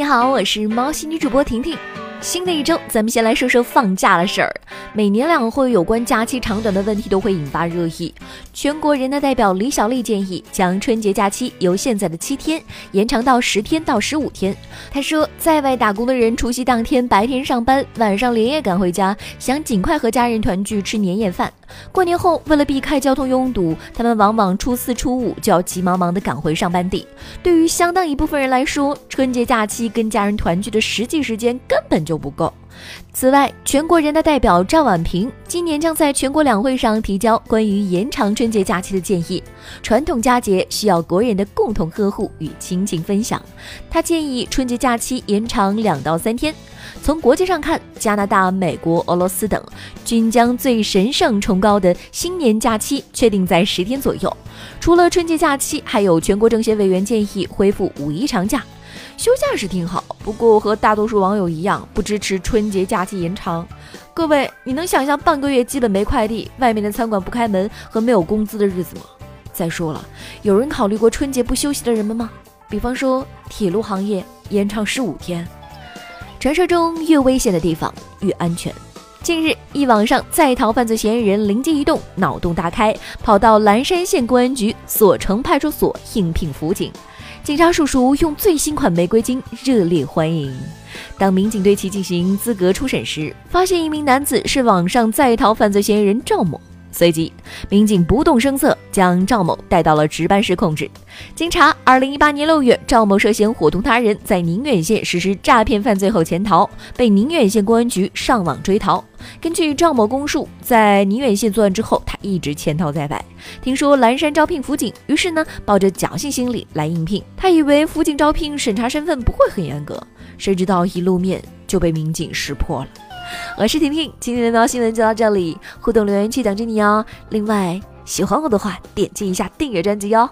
你好，我是猫系女主播婷婷。新的一周，咱们先来说说放假的事儿。每年两会有关假期长短的问题都会引发热议。全国人大代表李小丽建议将春节假期由现在的七天延长到十天到十五天。她说，在外打工的人除夕当天白天上班，晚上连夜赶回家，想尽快和家人团聚吃年夜饭。过年后，为了避开交通拥堵，他们往往初四、初五就要急忙忙地赶回上班地。对于相当一部分人来说，春节假期跟家人团聚的实际时间根本就不够。此外，全国人大代表赵婉平今年将在全国两会上提交关于延长春节假期的建议。传统佳节需要国人的共同呵护与亲情分享，他建议春节假期延长两到三天。从国际上看，加拿大、美国、俄罗斯等均将最神圣崇高的新年假期确定在十天左右。除了春节假期，还有全国政协委员建议恢复五一长假。休假是挺好，不过和大多数网友一样，不支持春节假期延长。各位，你能想象半个月基本没快递、外面的餐馆不开门和没有工资的日子吗？再说了，有人考虑过春节不休息的人们吗？比方说铁路行业延长十五天。传说中越危险的地方越安全。近日，一网上在逃犯罪嫌疑人灵机一动，脑洞大开，跑到蓝山县公安局所城派出所应聘辅警。警察叔叔用最新款玫瑰金热烈欢迎。当民警对其进行资格初审时，发现一名男子是网上在逃犯罪嫌疑人赵某。随即，民警不动声色将赵某带到了值班室控制。经查，二零一八年六月，赵某涉嫌伙同他人在宁远县实施诈骗犯罪后潜逃，被宁远县公安局上网追逃。根据赵某供述，在宁远县作案之后，他一直潜逃在外。听说蓝山招聘辅警，于是呢，抱着侥幸心理来应聘。他以为辅警招聘审查身份不会很严格，谁知道一露面就被民警识破了。我是婷婷，今天的闹新闻就到这里，互动留言区等着你哦。另外，喜欢我的话，点击一下订阅专辑哦。